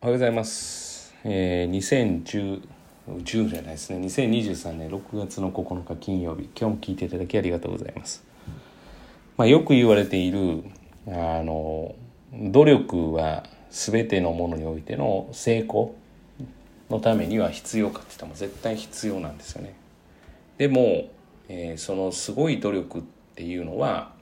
おはようございます。えー、2010、10じゃないですね。2023年6月の9日金曜日。今日も聞いていただきありがとうございます。まあ、よく言われている、あの、努力は全てのものにおいての成功のためには必要かって言ったらもう絶対必要なんですよね。でも、えーそのすごい努力っていうのは、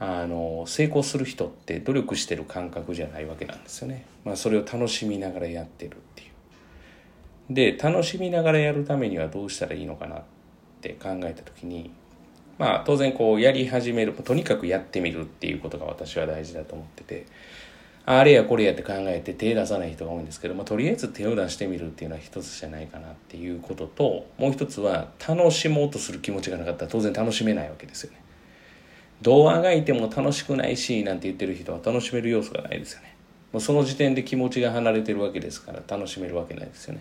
あの成功する人って努力してる感覚じゃないわけなんですよね。まあ、それを楽しみながらやってるっていう。で楽しみながらやるためにはどうしたらいいのかなって考えた時にまあ当然こうやり始めるとにかくやってみるっていうことが私は大事だと思っててあれやこれやって考えて手出さない人が多いんですけど、まあ、とりあえず手を出してみるっていうのは一つじゃないかなっていうことともう一つは楽しもうとする気持ちがなかったら当然楽しめないわけですよね。どうあがいても楽しくないしなんて言ってる人は楽しめる要素がないですよね。もうその時点で気持ちが離れてるわけですから楽しめるわけないですよね。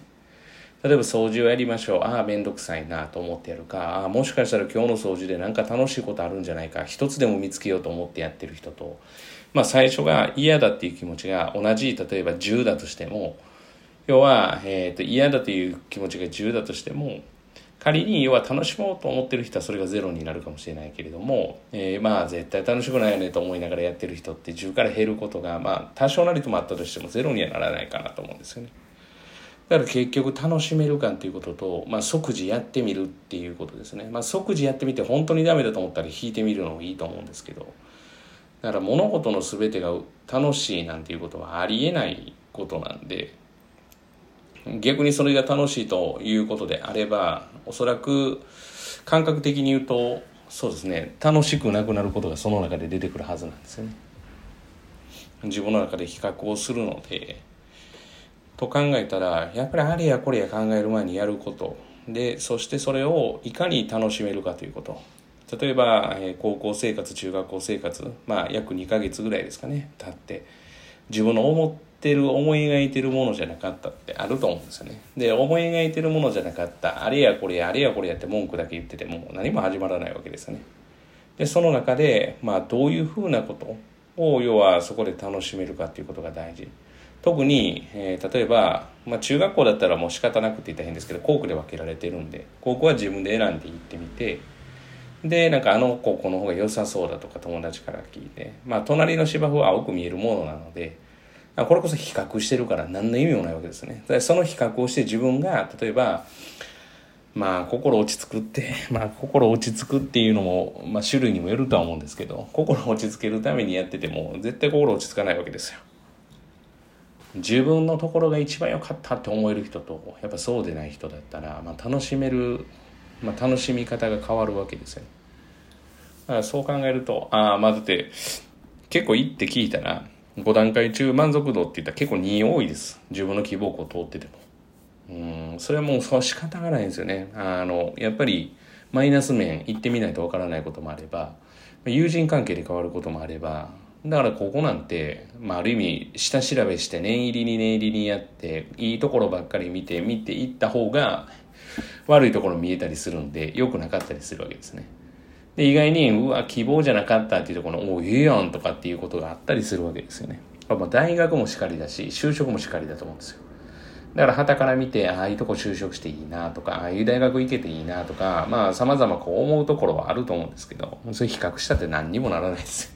例えば掃除をやりましょう。ああ面倒くさいなと思ってやるか。ああもしかしたら今日の掃除で何か楽しいことあるんじゃないか。一つでも見つけようと思ってやってる人と。まあ最初が嫌だっていう気持ちが同じ。例えば10だとしても。要は、えー、と嫌だという気持ちが10だとしても仮に要は楽しもうと思ってる人はそれがゼロになるかもしれないけれども、えーまあ絶対楽しくないよねと思いながらやってる人って10から減ることがまあ多少なりともあったとしてもゼロにはならないかなと思うんですよね。だから結局楽しめるかっていうことと、まあ、即時やってみるっていうことですね。まあ、即時やってみて本当にダメだと思ったら引いてみるのもいいと思うんですけどだから物事の全てが楽しいなんていうことはありえないことなんで逆にそれが楽しいということであればおそらく感覚的に言うとそうですね楽しくなくなることがその中で出てくるはずなんですよね。自分の中で比較をするのでと考えたらやっぱりあれやこれや考える前にやること。でそしてそれをいかに楽しめるかということ。例えば、えー高校生活中学校生活まあ約2ヶ月ぐらいですかね経って自分の思ってる思い描いてるものじゃなかったってあると思うんですよね。で思い描いてるものじゃなかった。あれやこれやあれやこれやって文句だけ言ってても何も始まらないわけですよね。でその中で、まあ、どういうふうなことを要はそこで楽しめるかっていうことが大事。特に、えー例えば、まあ、中学校だったらもう仕方なくって言ったら変ですけど校区で分けられてるんで高校は自分で選んで行ってみてでなんかあの高校の方が良さそうだとか友達から聞いてまあ隣の芝生は青く見えるものなのでこれこそ比較してるから何の意味もないわけですね。その比較をして自分が例えばまあ心落ち着くって まあ心落ち着くっていうのも、まあ、種類にもよるとは思うんですけど心落ち着けるためにやってても絶対心落ち着かないわけですよ。自分のところが一番良かったって思える人とやっぱそうでない人だったら、まあ、楽しめる、まあ、楽しみ方が変わるわけですよね。だからそう考えるとああまあだって結構いいって聞いたら5段階中満足度って言ったら結構2多いです。自分の希望校通ってても。うんそれはもうその仕方がないんですよね。あのやっぱりマイナス面行ってみないとわからないこともあれば友人関係で変わることもあればだからここなんて、まあ、ある意味下調べして念入りに念入りにやっていいところばっかり見て見ていった方が悪いところ見えたりするんで良くなかったりするわけですね。で意外にうわ希望じゃなかったっていうところのおいいやんとかっていうことがあったりするわけですよね。まあ大学もしかりだし就職もしかりだと思うんですよ。だから傍から見てああいうとこ就職していいなとかああいう大学行けていいなとかまあ様々こう思うところはあると思うんですけどそれ比較したって何にもならないですよ。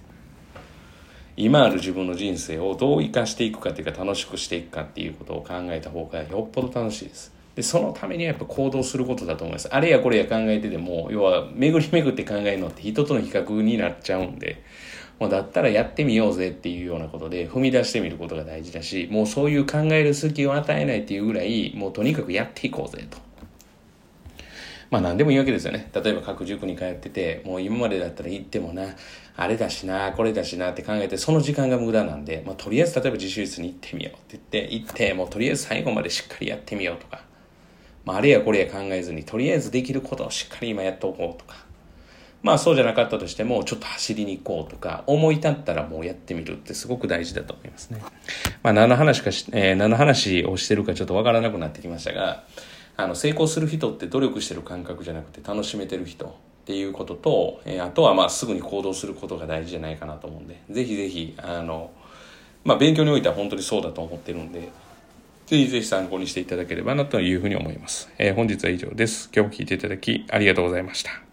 今ある自分の人生をどう生かしていくかっていうか楽しくしていくかっていうことを考えた方がよっぽど楽しいです。でそのためにはやっぱ行動することだと思います。あれやこれや考えてても要は巡り巡って考えるのって人との比較になっちゃうんで。もうだったらやってみようぜっていうようなことで踏み出してみることが大事だしもうそういう考える隙を与えないっていうぐらいもうとにかくやっていこうぜと。まあ何でもいいわけですよね。例えば各塾に通ってて、もう今までだったら行ってもな、あれだしな、これだしなって考えて、その時間が無駄なんで、まあとりあえず例えば自習室に行ってみようって言って、行って、もうとりあえず最後までしっかりやってみようとか、まああれやこれや考えずに、とりあえずできることをしっかり今やっておこうとか、まあそうじゃなかったとしても、ちょっと走りに行こうとか、思い立ったらもうやってみるってすごく大事だと思いますね。まあ何の話かし、えー何の話をしてるかちょっとわからなくなってきましたが、あの成功する人って努力してる感覚じゃなくて楽しめてる人っていうことと、えーあとはまあすぐに行動することが大事じゃないかなと思うんで、ぜひぜひ、あの、まあ勉強においては本当にそうだと思ってるんでぜひぜひ参考にしていただければなというふうに思います、えー、本日は以上です。今日も聞いていただきありがとうございました。